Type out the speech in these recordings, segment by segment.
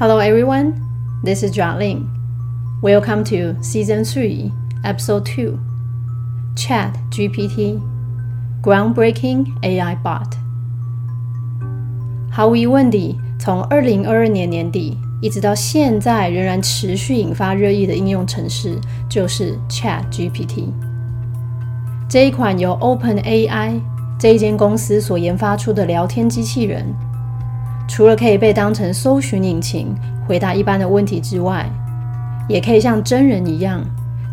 Hello everyone, this is Jialing. Welcome to Season 3, Episode 2 Chat GPT Groundbreaking AI Bot. 毫无疑问地，从二零二二年年底一直到现在，仍然持续引发热议的应用程式就是 Chat GPT。这一款由 OpenAI 这一间公司所研发出的聊天机器人。 除了可以被当成搜寻引擎回答一般的问题之外，也可以像真人一样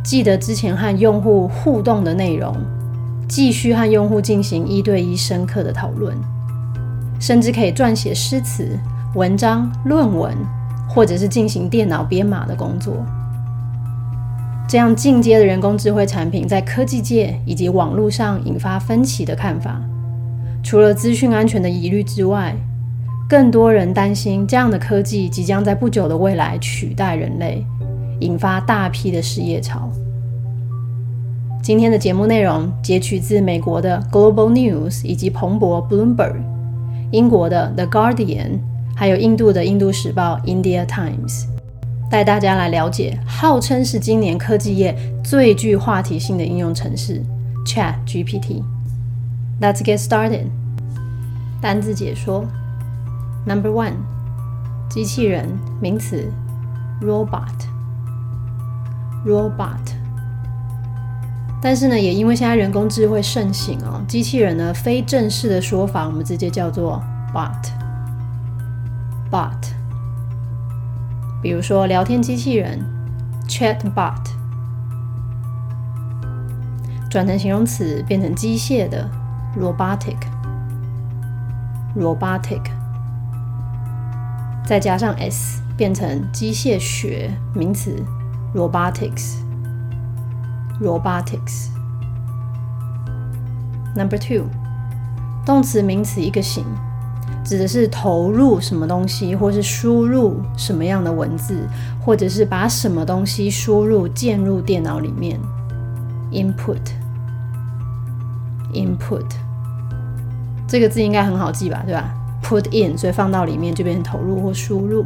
记得之前和用户互动的内容，继续和用户进行一对一深刻的讨论，甚至可以撰写诗词、文章、论文，或者是进行电脑编码的工作。这样进阶的人工智慧产品在科技界以及网络上引发分歧的看法，除了资讯安全的疑虑之外，更多人担心，这样的科技即将在不久的未来取代人类，引发大批的失业潮。今天的节目内容截取自美国的 Global News 以及彭博 Bloomberg，英国的 The Guardian，还有印度的《印度时报》India Times，带大家来了解号称是今年科技业最具话题性的应用程式 Chat GPT。Let's get started。单字解说。Number one，机器人名词，robot，robot。但是呢，也因为现在人工智慧盛行哦，机器人呢非正式的说法，我们直接叫做 bot，bot。比如说聊天机器人，chatbot，转成形容词变成机械的，robotic，robotic。再加上 s 变成机械学名词 robotics，robotics。Number two，动词名词一个形，指的是投入什么东西，或是输入什么样的文字，或者是把什么东西输入建入电脑里面。Input，input，这个字应该很好记吧，对吧？Put in，所以放到里面就变成投入或输入。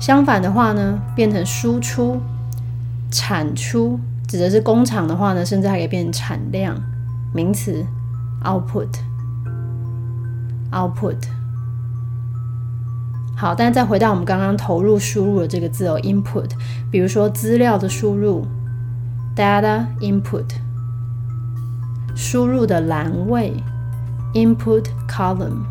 相反的话呢，变成输出、产出，指的是工厂的话呢，甚至还可以变成产量。名词，output，output。好，但再回到我们刚刚投入、输入的这个字哦，input。比如说资料的输入，data input。输入的栏位，input column。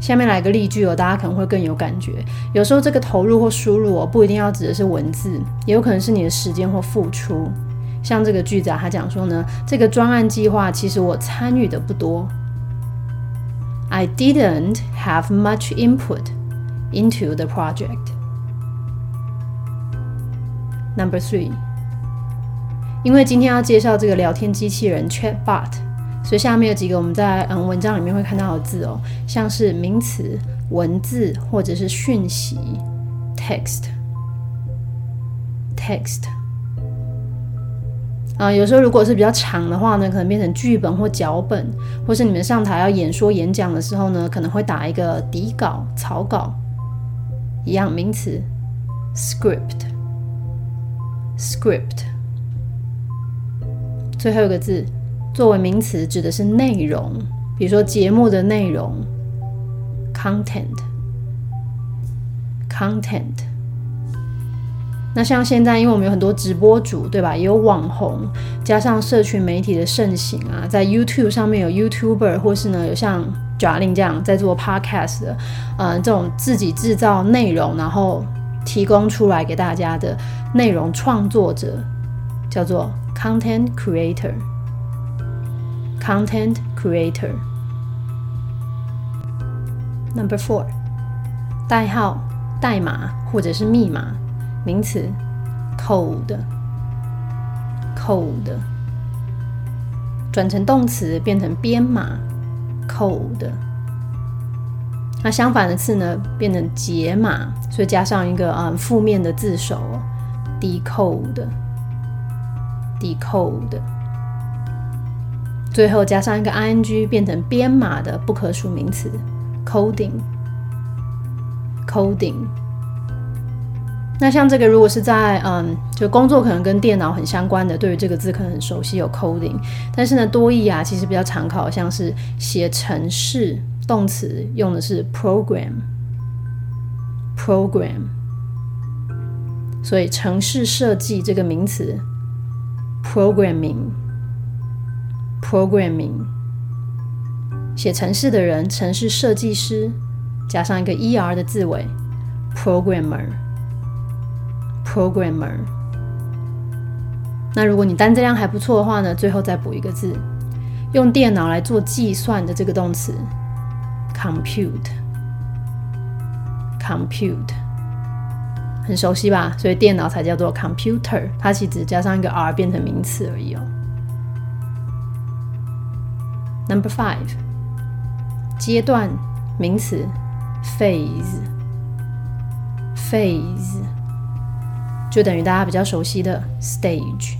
下面来个例句哦，大家可能会更有感觉。有时候这个投入或输入哦，不一定要指的是文字，也有可能是你的时间或付出。像这个句子啊，他讲说呢，这个专案计划其实我参与的不多。I didn't have much input into the project. Number three，因为今天要介绍这个聊天机器人 Chatbot。所以下面有几个我们在嗯文章里面会看到的字哦，像是名词、文字或者是讯息，text，text。啊，有时候如果是比较长的话呢，可能变成剧本或脚本，或是你们上台要演说演讲的时候呢，可能会打一个底稿、草稿，一样名词，script，script。最后一个字。作为名词，指的是内容，比如说节目的内容，content，content。那像现在，因为我们有很多直播主，对吧？也有网红，加上社群媒体的盛行啊，在 YouTube 上面有 YouTuber，或是呢有像 j a l i n 这样在做 Podcast 的，嗯，这种自己制造内容，然后提供出来给大家的内容创作者，叫做 Content Creator。Content creator. Number four，代号、代码或者是密码，名词，code，code，转成动词变成编码，code。那相反的词呢，变成解码，所以加上一个啊负面的字首，decode，decode。最后加上一个 ing，变成编码的不可数名词，coding。coding。那像这个，如果是在嗯，就工作可能跟电脑很相关的，对于这个字可能很熟悉，有 coding。但是呢，多义啊，其实比较常考，像是写程式，动词用的是 program，program。所以城市设计这个名词 programming Programming，。写程式的人，城市设计师，加上一个 er 的字尾，programmer。Programmer。那如果你单字量还不错的话呢，最后再补一个字，用电脑来做计算的这个动词，compute。compute 很熟悉吧？所以电脑才叫做 computer，它其实加上一个 r 变成名词而已哦。Number five，阶段名词，phase。phase。就等于大家比较熟悉的 stage，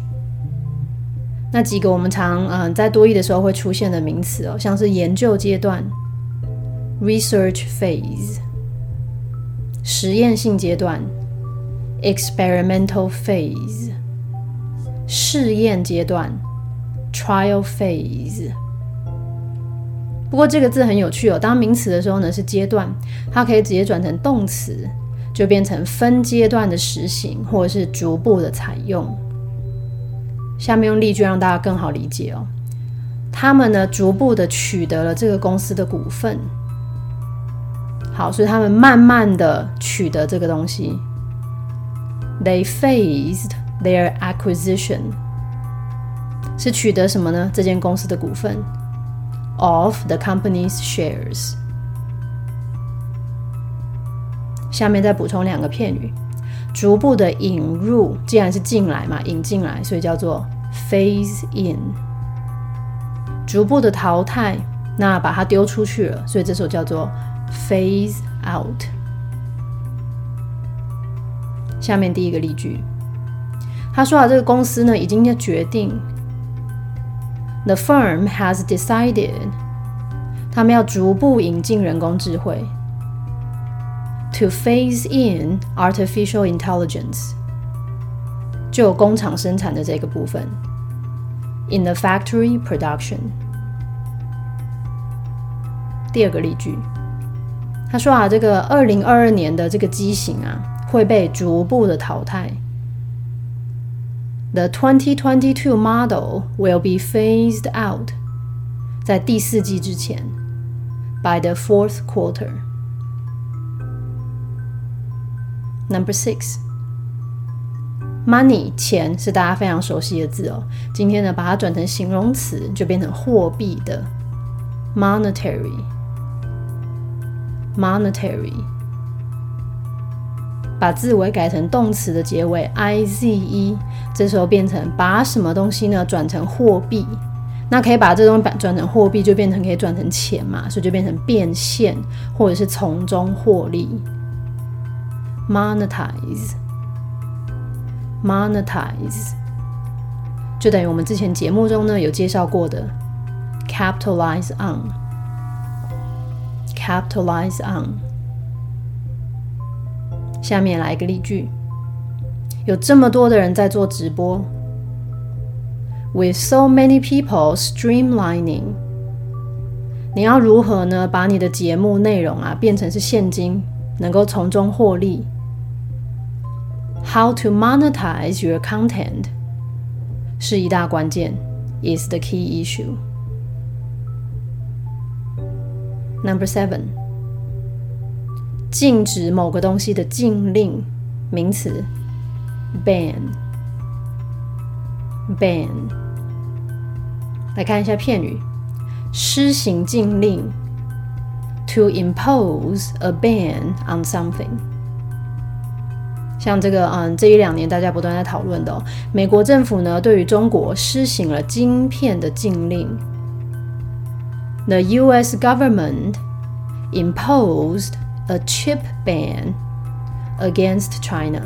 那几个我们常嗯在多义的时候会出现的名词哦，像是研究阶段 research phase，实验性阶段 experimental phase，试验阶段 trial phase。不过这个字很有趣哦，当名词的时候呢是阶段，它可以直接转成动词。就变成分阶段的实行，或者是逐步的采用。下面用例句让大家更好理解哦。他们呢，逐步的取得了这个公司的股份。好，所以他们慢慢的取得这个东西。They phased their acquisition。是取得什么呢？这间公司的股份，of the company's shares。下面再补充两个片语，逐步的引入，既然是进来嘛，引进来，所以叫做 phase in。逐步的淘汰，那把它丢出去了，所以这时候叫做 phase out。下面第一个例句，他说啊，这个公司呢已经要决定，the firm has decided，他们要逐步引进人工智慧。To phase in artificial intelligence，就工厂生产的这个部分。In the factory production，第二个例句，他说啊，这个二零二二年的这个机型啊会被逐步的淘汰。The 2022 model will be phased out，在第四季之前，by the fourth quarter。Number six, money 钱是大家非常熟悉的字哦。今天呢，把它转成形容词，就变成货币的 monetary monetary。 把字尾改成动词的结尾 i z e，这时候变成把什么东西呢转成货币？那可以把这东西转成货币，就变成可以转成钱嘛，所以就变成变现或者是从中获利。monetize，monetize，就等于我们之前节目中呢有介绍过的 capitalize on，capitalize on。下面来一个例句，有这么多的人在做直播，with so many people streamlining，你要如何呢把你的节目内容啊变成是现金，能够从中获利？How to monetize your content 是一大关键，is the key issue. Number seven， 禁止某个东西的禁令，名词，ban，ban。来看一下片语，施行禁令，to impose a ban on something。像这个，嗯，这一两年大家不断在讨论的，哦，美国政府呢对于中国施行了晶片的禁令。The U.S. government imposed a chip ban against China。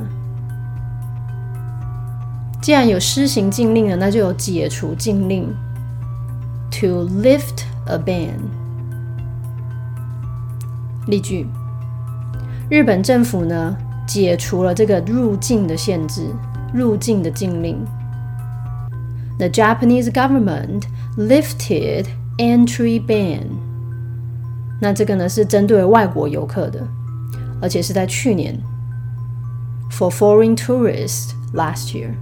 既然有施行禁令了，那就有解除禁令。To lift a ban。例句。 日本政府呢解除了这个入境的限制，入境的禁令。The Japanese government lifted entry ban。 那这个呢是针对外国游客的，而且是在去年。For foreign tourists last year。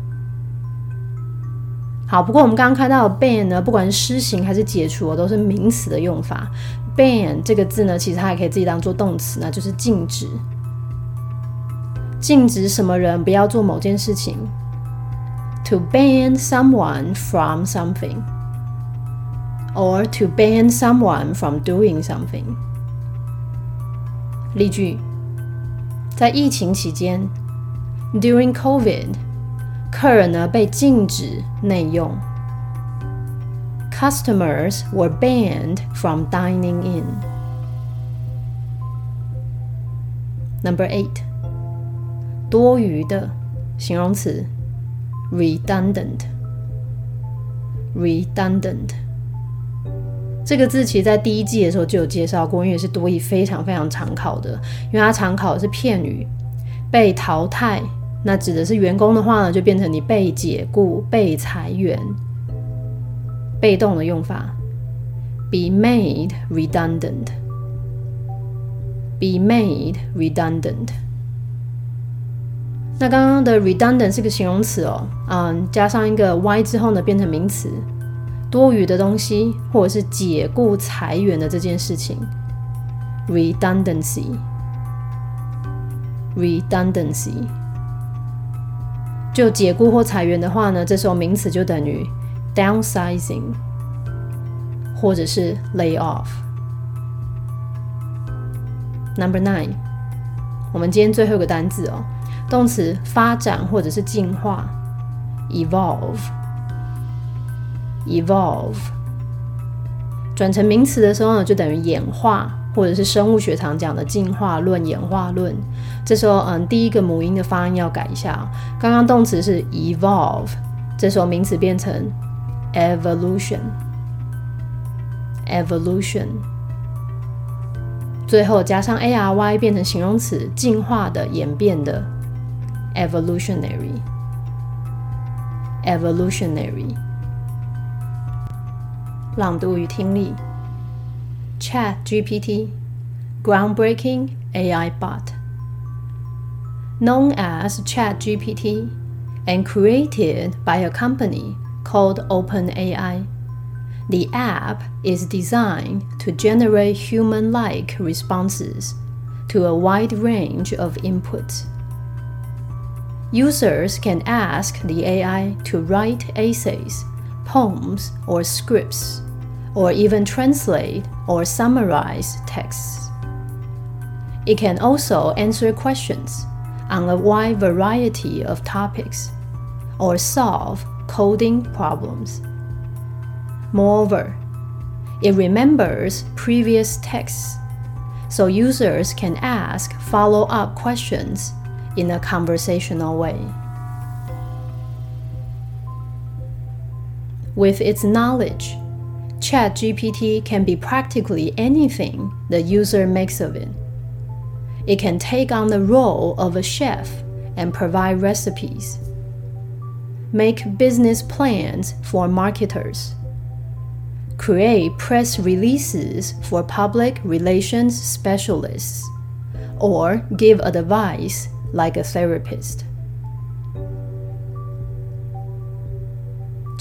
好，不过我们刚刚看到 ban 呢，不管是施行还是解除，都是名词的用法。ban 这个字呢，其实它也可以自己当做动词，那就是禁止。禁止什么人不要做某件事情。To ban someone from something, or to ban someone from doing something。例句：在疫情期间，During COVID，客人呢被禁止内用。customers were banned from dining in. Number eight，多余的形容词，redundant。 这个字其实在第一季的时候就有介绍过，因为是多义非常非常常考的，因为它常考的是片语，被淘汰，那指的是员工的话呢，就变成你被解雇、被裁员。被动的用法，be made redundant。be made redundant。那刚刚的 redundant 是个形容词哦，嗯，加上一个 y 之后呢，变成名词，多余的东西或者是解雇裁员的这件事情，redundancy。redundancy。就解雇或裁员的话呢，这时候名词就等于。downsizing，或者是 lay off。Number nine，我们今天最后一个单字哦，动词发展或者是进化，evolve evolve 转成名词的时候呢，就等于演化，或者是生物学常讲的进化论、演化论。这时候，嗯，第一个母音的发音要改一下，刚刚动词是 evolve，这时候名词变成。evolution evolution 最后加上 a r y 变成形容词，进化的、演变的。evolutionary evolutionary 朗读与听力 Chat GPT groundbreaking AI bot known as Chat GPT and created by a company called OpenAI. The app is designed to generate human like responses to a wide range of inputs. Users can ask the AI to write essays, poems, or scripts, or even translate or summarize texts. It can also answer questions on a wide variety of topics or solve coding problems. Moreover, it remembers previous texts, so users can ask follow up questions in a conversational way. With its knowledge, ChatGPT can be practically anything the user makes of it. It can take on the role of a chef and provide recipes make business plans for marketers, create press releases for public relations specialists, or give advice like a therapist.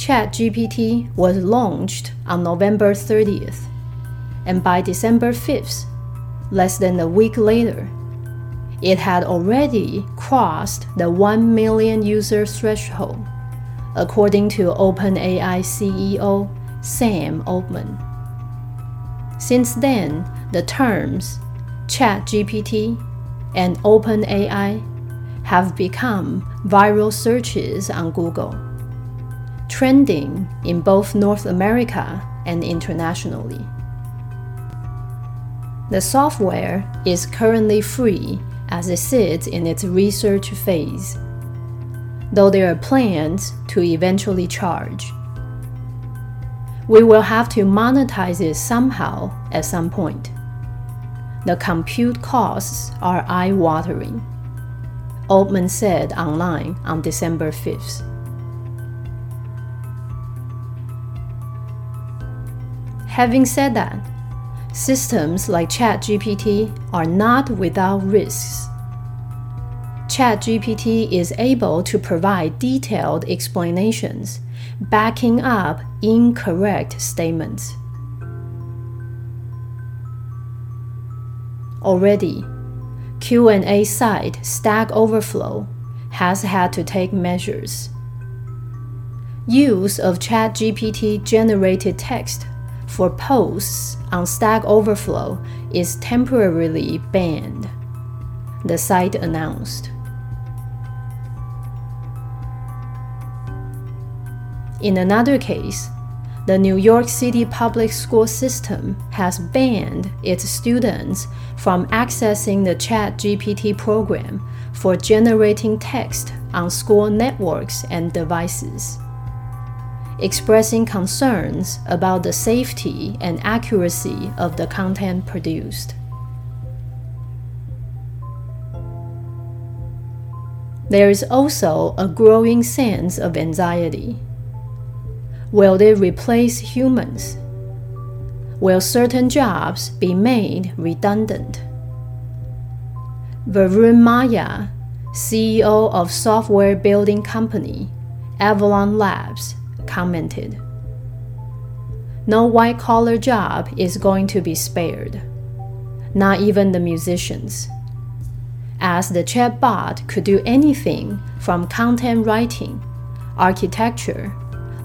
ChatGPT was launched on November 30th, and by December 5th, less than a week later, it had already crossed the 1 million user threshold according to OpenAI CEO Sam Altman. Since then, the terms ChatGPT and OpenAI have become viral searches on Google, trending in both North America and internationally. The software is currently free as it sits in its research phase though there are plans to eventually charge. We will have to monetize it somehow at some point. The compute costs are eye watering, Altman said online on December 5th. Having said that, systems like ChatGPT are not without risks. ChatGPT is able to provide detailed explanations, backing up incorrect statements. Already, Q&A site Stack Overflow has had to take measures. Use of ChatGPT generated text for posts on Stack Overflow is temporarily banned, the site announced. In another case, the New York City public school system has banned its students from accessing the ChatGPT program for generating text on school networks and devices expressing concerns about the safety and accuracy of the content produced. There is also a growing sense of anxiety. Will they replace humans? Will certain jobs be made redundant? Varun Maya, CEO of software building company Avalon Labs, commented. No white collar job is going to be spared, not even the musicians. As the chatbot could do anything from content writing, architecture,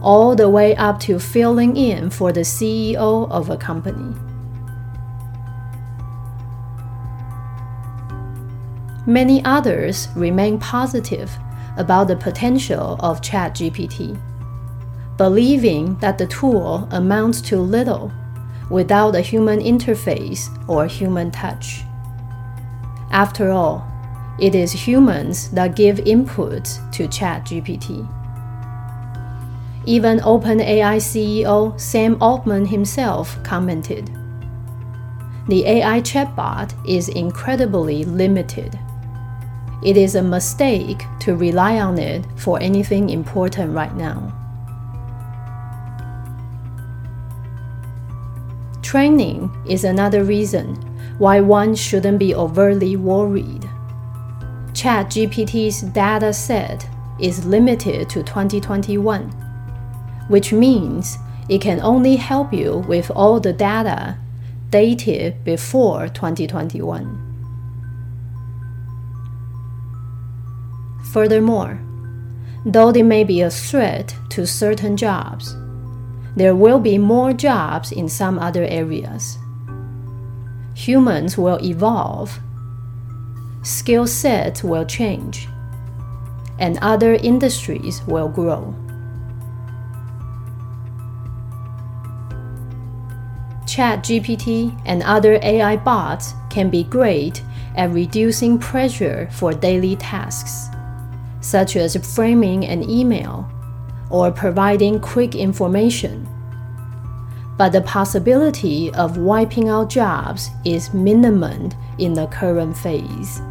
all the way up to filling in for the CEO of a company. Many others remain positive about the potential of ChatGPT believing that the tool amounts to little without a human interface or human touch. After all, it is humans that give input to ChatGPT. Even OpenAI CEO Sam Altman himself commented The AI chatbot is incredibly limited. It is a mistake to rely on it for anything important right now. Training is another reason why one shouldn't be overly worried. ChatGPT's data set is limited to 2021, which means it can only help you with all the data dated before 2021. Furthermore, though they may be a threat to certain jobs, there will be more jobs in some other areas. Humans will evolve, skill sets will change, and other industries will grow. ChatGPT and other AI bots can be great at reducing pressure for daily tasks, such as framing an email or providing quick information. But the possibility of wiping out jobs is minimum in the current phase.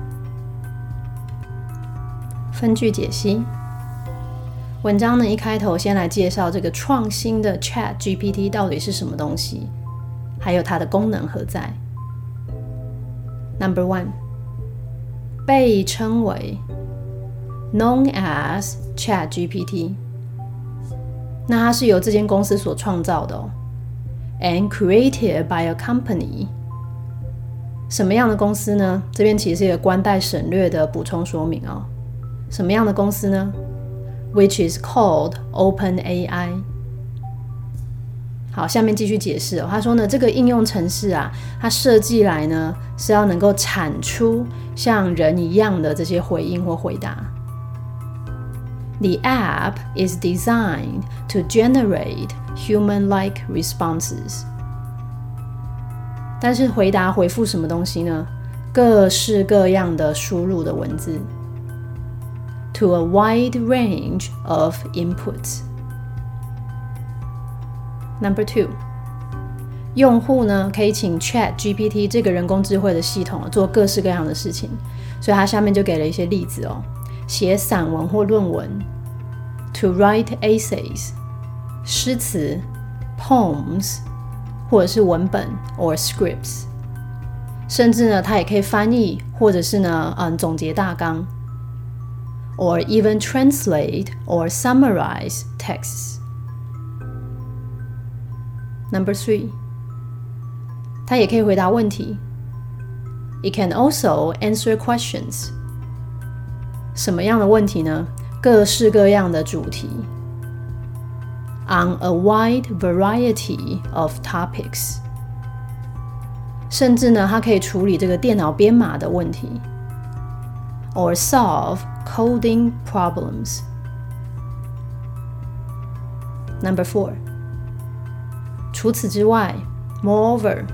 分句解析。文章呢一开头先来介绍这个创新的 Chat GPT 到底是什么东西，还有它的功能何在。Number one，被称为 known as Chat GPT。 那它是由这间公司所创造的哦，and created by a company。什么样的公司呢？这边其实是一个官带省略的补充说明哦。什么样的公司呢？Which is called OpenAI。好，下面继续解释哦。他说呢，这个应用程式啊，它设计来呢是要能够产出像人一样的这些回应或回答。The app is designed to generate human-like responses. 但是回答回复什么东西呢？各式各样的输入的文字。To a wide range of inputs. Number two. 用户呢可以请 Chat GPT 这个人工智慧的系统做各式各样的事情，所以它下面就给了一些例子哦， 写散文或论文，to write essays，诗词，poems，或者是文本 or scripts，甚至呢它也可以翻译或者是呢嗯总结大纲。or even translate or summarize texts. Number three, 它也可以回答问题。It can also answer questions. 什么样的问题呢？各式各样的主题。On a wide variety of topics. 甚至呢，它可以处理这个电脑编码的问题。Or solve coding problems. Number four. 除此之外，moreover，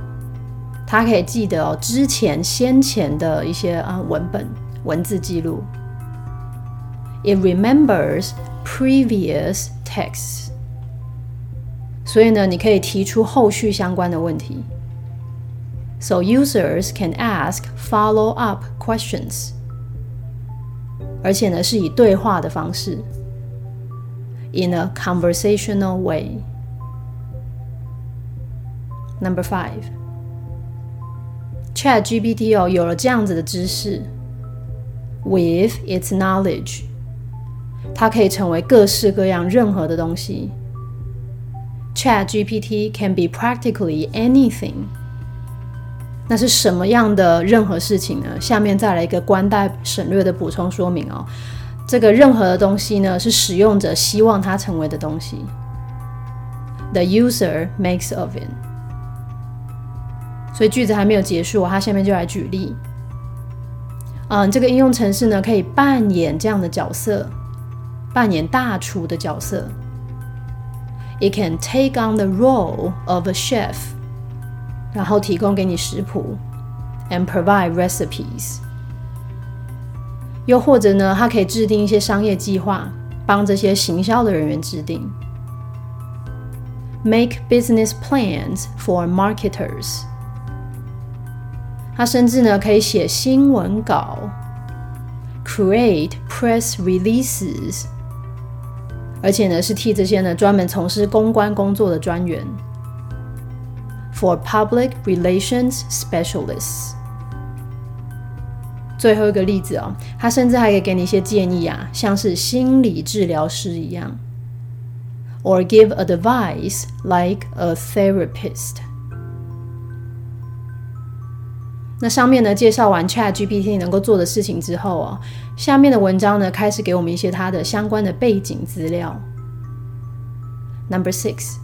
它可以记得哦之前先前的一些啊文本文字记录。 It remembers previous texts。所以呢，你可以提出后续相关的问题。So users can ask follow-up questions. 而且呢，是以对话的方式，in a conversational way. Number five, Chat GPT 哦，有了这样子的知识，with its knowledge， 它可以成为各式各样任何的东西。Chat GPT can be practically anything. 那是什么样的任何事情呢？下面再来一个官带省略的补充说明哦。这个任何的东西呢，是使用者希望它成为的东西。The user makes of it。所以句子还没有结束，它下面就来举例。嗯，这个应用程式呢，可以扮演这样的角色，扮演大厨的角色。It can take on the role of a chef. 然后提供给你食谱，and provide recipes。又或者呢，它可以制定一些商业计划，帮这些行销的人员制定，make business plans for marketers。它甚至呢可以写新闻稿，create press releases。 而且呢是替这些呢专门从事公关工作的专员。For public relations specialists。最后一个例子哦，他甚至还可以给你一些建议啊，像是心理治疗师一样，or give advice like a therapist。那上面呢介绍完 Chat GPT 能够做的事情之后哦，下面的文章呢开始给我们一些它的相关的背景资料。Number six。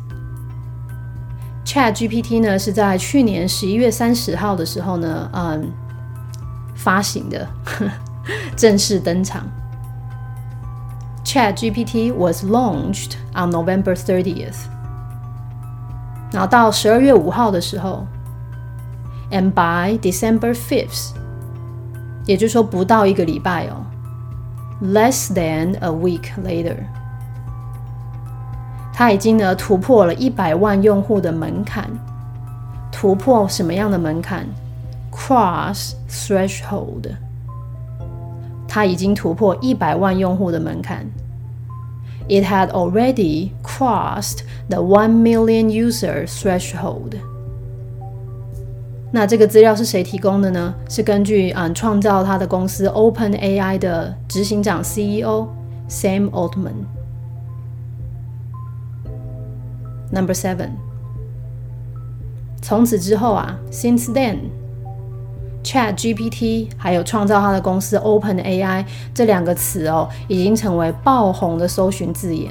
Chat GPT 呢是在去年十一月三十号的时候呢，嗯，发行的，正式登场。Chat GPT was launched on November 30th。然后到十二月五号的时候，and by December 5th，也就是说不到一个礼拜哦 ，less than a week later。它已经呢突破了一百万用户的门槛，突破什么样的门槛？Cross threshold。它已经突破一百万用户的门槛。It had already crossed the one million user threshold。 那这个资料是谁提供的呢？是根据嗯创造它的公司 Open AI 的执行长 CEO Sam Altman。Number seven。从此之后啊，Since then，Chat GPT 还有创造它的公司 Open AI 这两个词哦，已经成为爆红的搜寻字眼。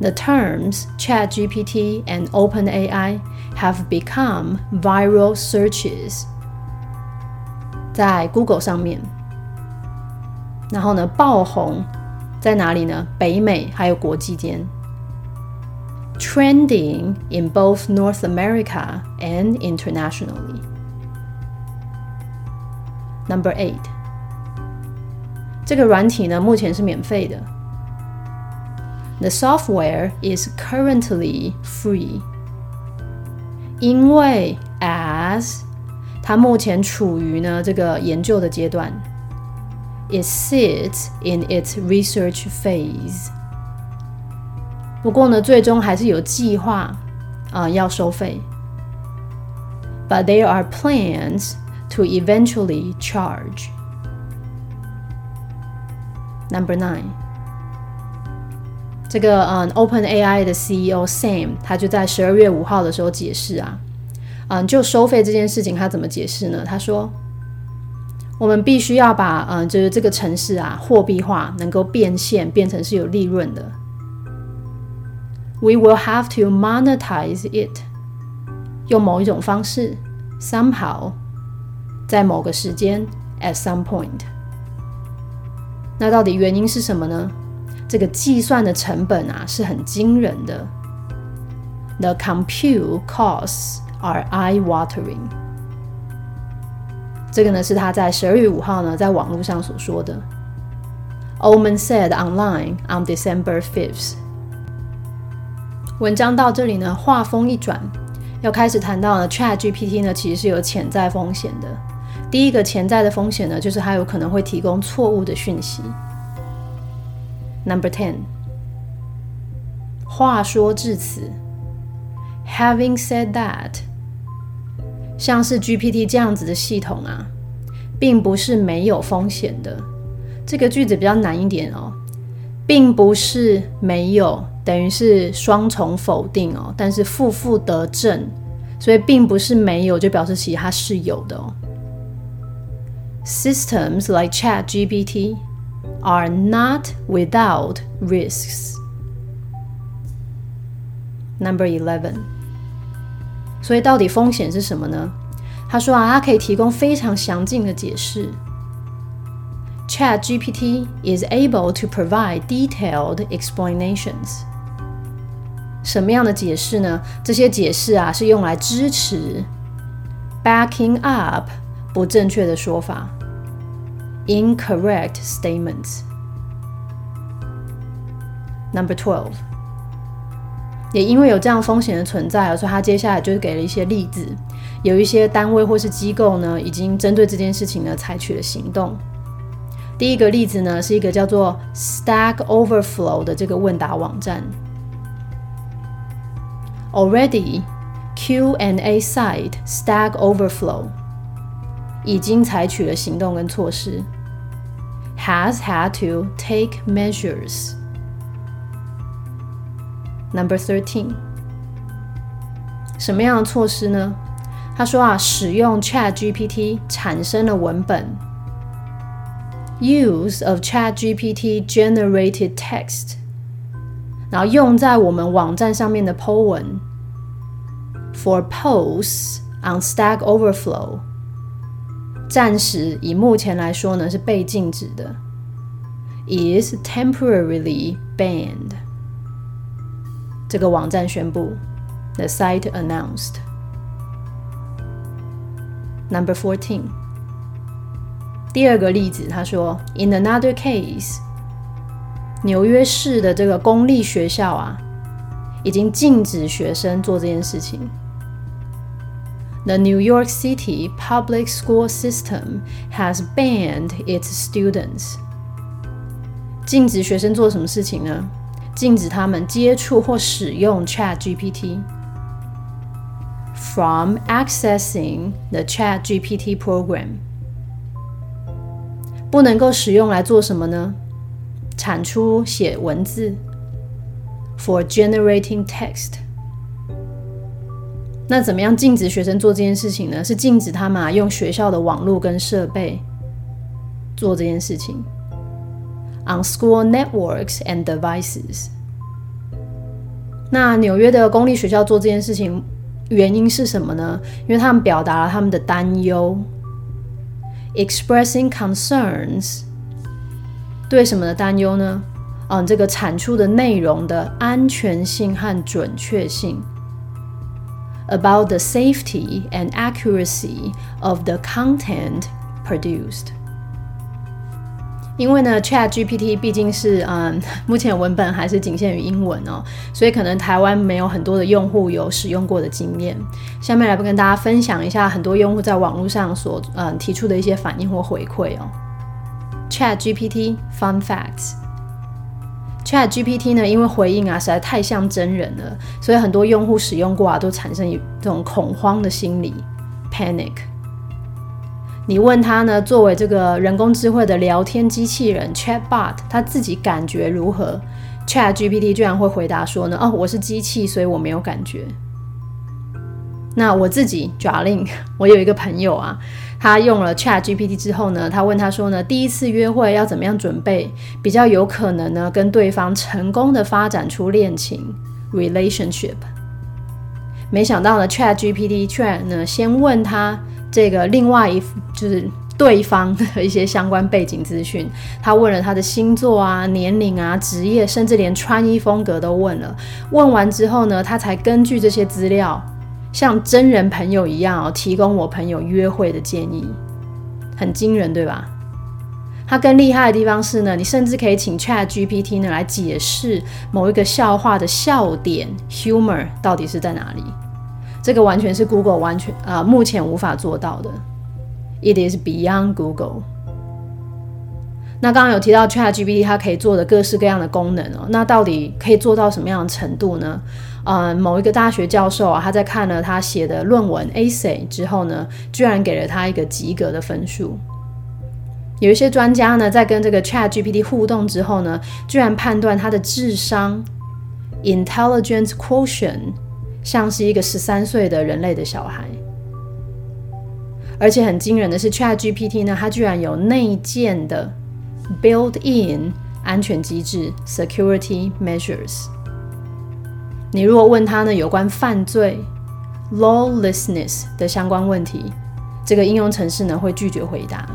The terms Chat GPT and Open AI have become viral searches 在 Google 上面。然后呢，爆红在哪里呢？北美还有国际间。trending in both North America and internationally. Number eight，这个软体呢目前是免费的。The software is currently free. 因为 as 它目前处于呢这个研究的阶段，it sits in its research phase。不过呢，最终还是有计划啊要收费。But there are plans to eventually charge. Number nine， 这个嗯，Open AI 的 CEO Sam 他就在十二月五号的时候解释啊，嗯，就收费这件事情他怎么解释呢？他说，我们必须要把嗯，就是这个城市啊货币化，能够变现，变成是有利润的。We will have to monetize it，用某一种方式，somehow，在某个时间，at some point。那到底原因是什么呢？这个计算的成本啊是很惊人的。The compute costs are eye-watering。这个呢是他在十二月五号呢在网络上所说的。Oman said online on December fifth。文章到这里呢，话锋一转，要开始谈到呢，Chat GPT 呢其实是有潜在风险的。第一个潜在的风险呢，就是它有可能会提供错误的讯息。Number ten。话说至此，Having said that，像是 GPT 这样子的系统啊，并不是没有风险的。这个句子比较难一点哦，并不是没有，等于是双重否定哦，但是负负得正，所以并不是没有，就表示其它是有的哦。Systems like ChatGPT are not without risks. Number eleven. 所以到底风险是什么呢？他说啊，它可以提供非常详尽的解释。ChatGPT is able to provide detailed explanations. 什么样的解释呢？这些解释啊是用来支持 backing up 不正确的说法。 incorrect statements. Number twelve，也因为有这样风险的存在，所以他接下来就是给了一些例子，有一些单位或是机构呢，已经针对这件事情呢采取了行动。第一个例子呢，是一个叫做 Stack Overflow 的这个问答网站。Already, Q&A site Stack Overflow 已经采取了行动跟措施。 has had to take measures. Number thirteen，什么样的措施呢？他说啊，使用 Chat GPT 产生了文本。Use of Chat GPT generated text，然后用在我们网站上面的 po 文。For posts on Stack Overflow。 暂时以目前来说呢是被禁止的，is temporarily banned。这个网站宣布，the site announced。Number fourteen。第二个例子，他说，in another case，纽约市的这个公立学校啊，已经禁止学生做这件事情。 The New York City public school system has banned its students. 禁止学生做什么事情呢？禁止他们接触或使用 Chat GPT. From accessing the Chat GPT program. 不能够使用来做什么呢？产出写文字。For generating text. 那怎么样禁止学生做这件事情呢？是禁止他们啊用学校的网络跟设备做这件事情。On school networks and devices。那纽约的公立学校做这件事情原因是什么呢？因为他们表达了他们的担忧，expressing concerns。对什么的担忧呢？嗯，这个产出的内容的安全性和准确性。About the safety and accuracy of the content produced. 因为呢，Chat GPT 毕竟是嗯，目前文本还是仅限于英文哦，所以可能台湾没有很多的用户有使用过的经验。下面来跟大家分享一下很多用户在网络上所嗯提出的一些反应或回馈哦。Chat GPT Fun Facts。Chat GPT 呢，因为回应啊实在太像真人了，所以很多用户使用过啊都产生一种恐慌的心理 （panic）。你问他呢，作为这个人工智慧的聊天机器人 Chatbot，他自己感觉如何？Chat GPT 居然会回答说呢，哦，我是机器，所以我没有感觉。那我自己 j a l i n 我有一个朋友啊，他用了 Chat GPT 之后呢，他问他说呢，第一次约会要怎么样准备，比较有可能呢跟对方成功的发展出恋情 relationship。没想到呢，Chat GPT 居然呢先问他。这个另外一就是对方的一些相关背景资讯，他问了他的星座啊、年龄啊、职业，甚至连穿衣风格都问了。问完之后呢，他才根据这些资料，像真人朋友一样哦，提供我朋友约会的建议，很惊人，对吧？它更厉害的地方是呢，你甚至可以请 Chat GPT 呢来解释某一个笑话的笑点 （humor） 到底是在哪里。这个完全是 Google 完全啊，目前无法做到的。It is beyond Google。那刚刚有提到 ChatGPT，它可以做的各式各样的功能哦。那到底可以做到什么样的程度呢？呃，某一个大学教授啊，他在看了他写的论文 essay 之后呢，居然给了他一个及格的分数。有一些专家呢，在跟这个 ChatGPT 互动之后呢，居然判断他的智商 intelligence quotient。像是一个十三岁的人类的小孩，而且很惊人的是，Chat GPT 呢，它居然有内建的 built-in 安全机制 （security measures）。你如果问他呢有关犯罪 （lawlessness） 的相关问题，这个应用程式呢会拒绝回答。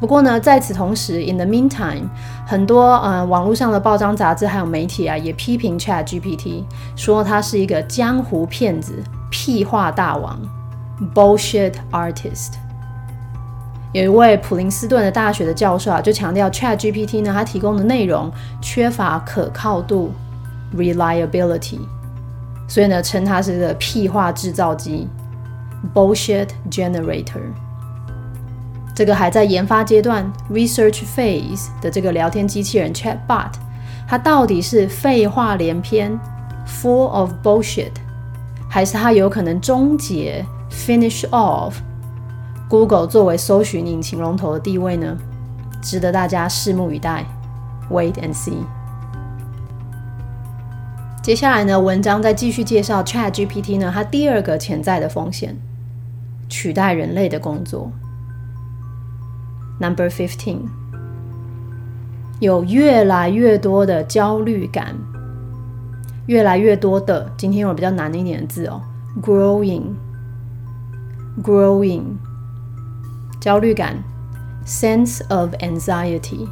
不过呢，在此同时，in the meantime，很多呃网络上的报章杂志还有媒体啊，也批评 Chat GPT，说他是一个江湖骗子、屁话大王 （bullshit artist）。有一位普林斯顿的大学的教授啊，就强调 Chat GPT 呢，它提供的内容缺乏可靠度 （reliability），所以呢，称它是个屁话制造机 （bullshit generator）。这个还在研发阶段 （research phase） 的这个聊天机器人 Chatbot，它到底是废话连篇 （full of bullshit），还是它有可能终结 （finish off） Google 作为搜寻引擎龙头的地位呢？值得大家拭目以待，wait and see。接下来呢，文章再继续介绍 ChatGPT 呢，它第二个潜在的风险——取代人类的工作。Number fifteen，有越来越多的焦虑感，越来越多的，今天有比较难一点的字哦，growing，growing，焦虑感，sense of anxiety，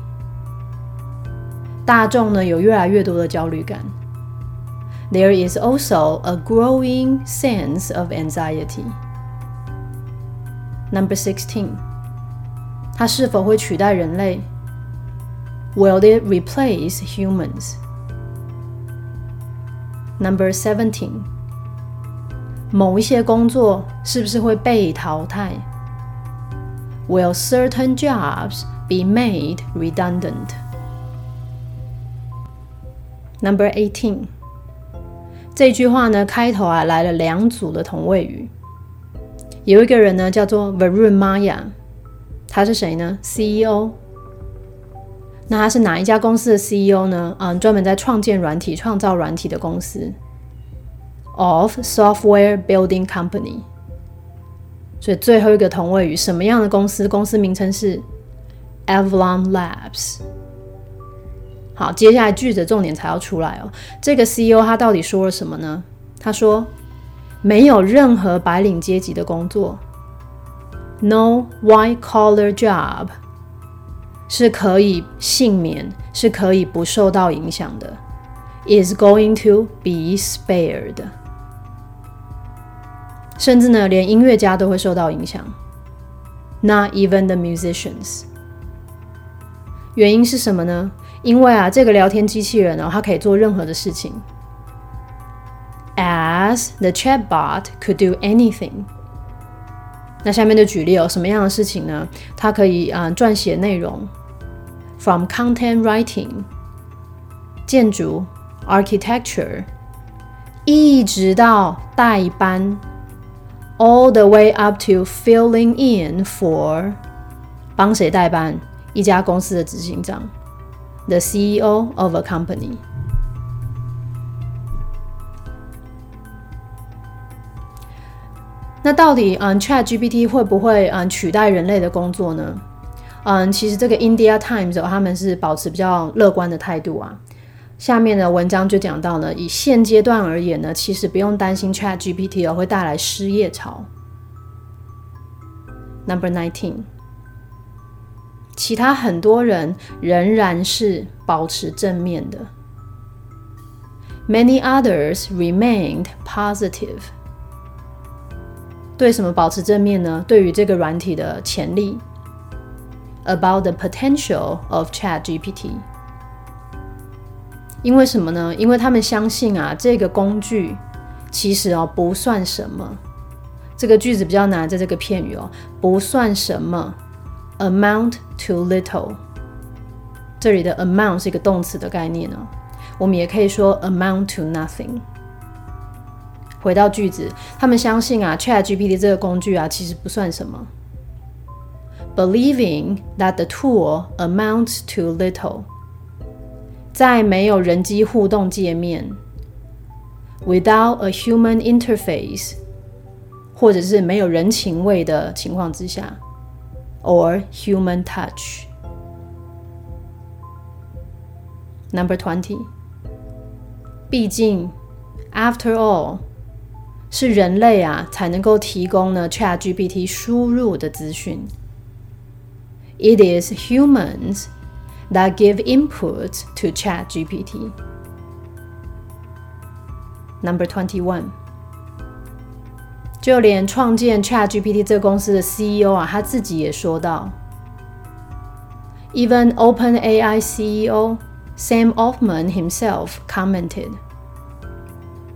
大众呢有越来越多的焦虑感 ，there is also a growing sense of anxiety. Number sixteen. 它是否会取代人类？Will it replace humans? Number seventeen，某一些工作是不是会被淘汰？Will certain jobs be made redundant? Number eighteen， 这句话呢，开头啊来了两组的同位语，有一个人呢叫做 Varun Maya。他是谁呢？CEO。那他是哪一家公司的 CEO 呢？嗯，专门在创建软体、创造软体的公司，of software building company。所以最后一个同位语，什么样的公司？公司名称是 Avalon Labs。好，接下来句子重点才要出来哦。这个 CEO 他到底说了什么呢？他说，没有任何白领阶级的工作。No white-collar job 是可以幸免，是可以不受到影响的。Is going to be spared。甚至呢，连音乐家都会受到影响。Not even the musicians。原因是什么呢？因为啊，这个聊天机器人呢，它可以做任何的事情。As the chatbot could do anything。那下面的举例哦，什么样的事情呢？它可以啊撰写内容，from content writing，建筑，architecture，一直到代班，all the way up to filling in for，帮谁代班？一家公司的执行长，the CEO of a company。那到底嗯，Chat GPT 会不会嗯取代人类的工作呢？嗯，其实这个 India Times 他们是保持比较乐观的态度啊。下面的文章就讲到呢，以现阶段而言呢，其实不用担心 Chat GPT 哦会带来失业潮。Number nineteen，其他很多人仍然是保持正面的。Many others remained positive. 对什么保持正面呢？对于这个软体的潜力，about the potential of Chat GPT。因为什么呢？因为他们相信啊，这个工具其实哦不算什么。这个句子比较难，在这个片语哦，不算什么 ，amount to little。这里的 amount 是一个动词的概念呢，我们也可以说 amount to nothing。回到句子，他们相信啊，Chat GPT 这个工具啊，其实不算什么。Believing that the tool amounts to little，在没有人机互动界面，without a human interface，或者是没有人情味的情况之下 ，or human touch。Number twenty，毕竟，after all。是人类啊才能够提供呢 Chat GPT 输入的资讯。It is humans that give input to Chat GPT. Number twenty one， 就连创建 Chat GPT 这个公司的 CEO 啊，他自己也说到，Even OpenAI CEO Sam Altman himself commented.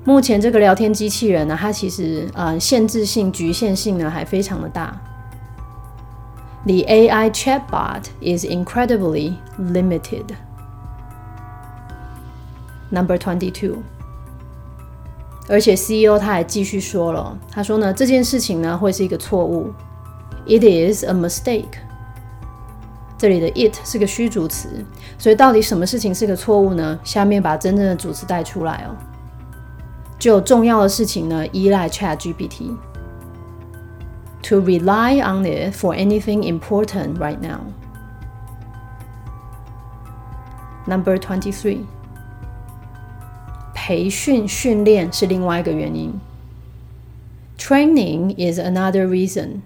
目前这个聊天机器人呢，它其实呃限制性、局限性呢还非常的大。The AI chatbot is incredibly limited. Number twenty-two. 而且 CEO 他还继续说了，他说呢这件事情呢会是一个错误。It is a mistake. 这里的 it 是个虚主词，所以到底什么事情是个错误呢？下面把真正的主词带出来哦。就重要的事情呢，依赖 Chat GPT。To rely on it for anything important right now. Number twenty-three. 培训训练是另外一个原因。Training is another reason.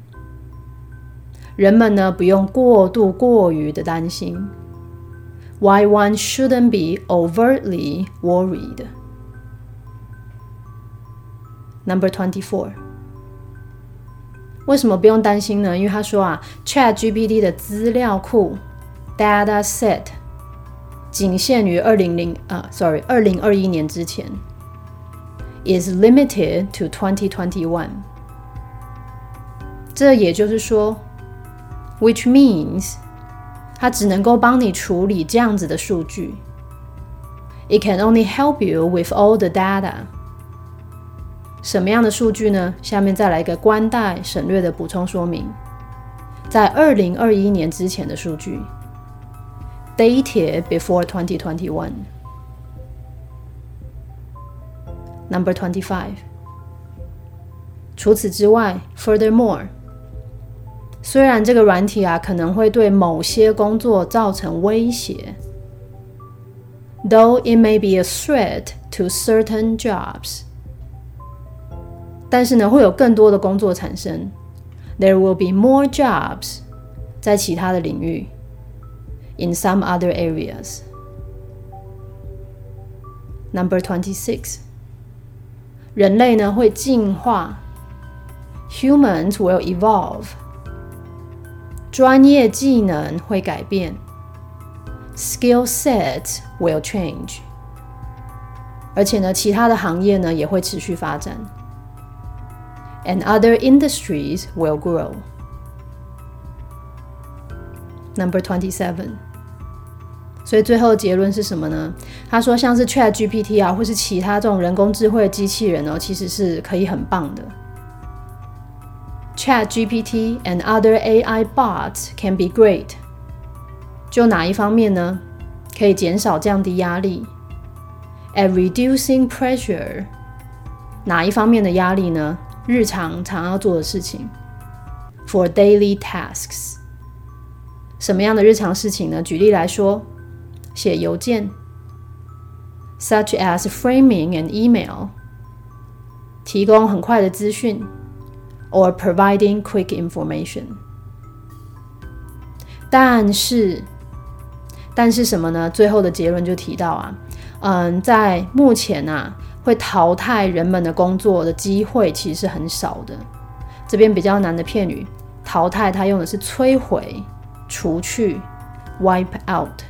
人们呢不用过度过于的担心。Why one shouldn't be overtly worried. Number twenty four，为什么不用担心呢？因为他说啊，Chat GPT 的资料库 data set 仅限于二零零啊，sorry，二零二一年之前，is limited to twenty twenty one。这也就是说，which means 它只能够帮你处理这样子的数据。It can only help you with all the data。什么样的数据呢？下面再来一个官带省略的补充说明，在二零二一年之前的数据 ，dated before twenty twenty one。Number twenty five。除此之外，furthermore，虽然这个软体啊可能会对某些工作造成威胁，though it may be a threat to certain jobs。但是呢，会有更多的工作产生。There will be more jobs 在其他的领域。 In some other areas. Number twenty six. 人类呢会进化。Humans will evolve. 专业技能会改变。 skill set will change。而且呢，其他的行业呢也会持续发展，and other industries will grow。Number twenty seven。 所以最后结论是什么呢？他说，像是 Chat GPT 啊，或是其他这种人工智慧机器人哦，其实是可以很棒的。Chat GPT and other AI bots can be great。就哪一方面呢？可以减少降低压力。At reducing pressure，哪一方面的压力呢？日常常要做的事情。For daily tasks，什么样的日常事情呢？举例来说。写邮件，such as framing an email，提供很快的资讯，or providing quick information。但是，但是什么呢？最后的结论就提到啊，嗯，在目前啊，会淘汰人们的工作的机会其实是很少的。这边比较难的片语，淘汰它用的是摧毁、除去，wipe out。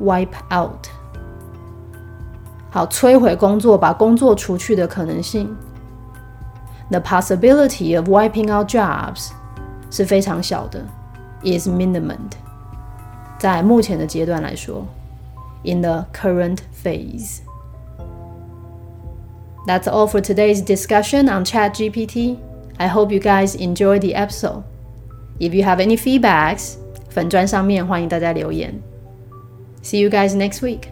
Wipe out，好，摧毁工作，把工作除去的可能性。The possibility of wiping out jobs 是非常小的，is minimum。在目前的阶段来说，in the current phase。That's all for today's discussion on ChatGPT. I hope you guys enjoy the episode. If you have any feedbacks，粉砖上面欢迎大家留言。 See you guys next week.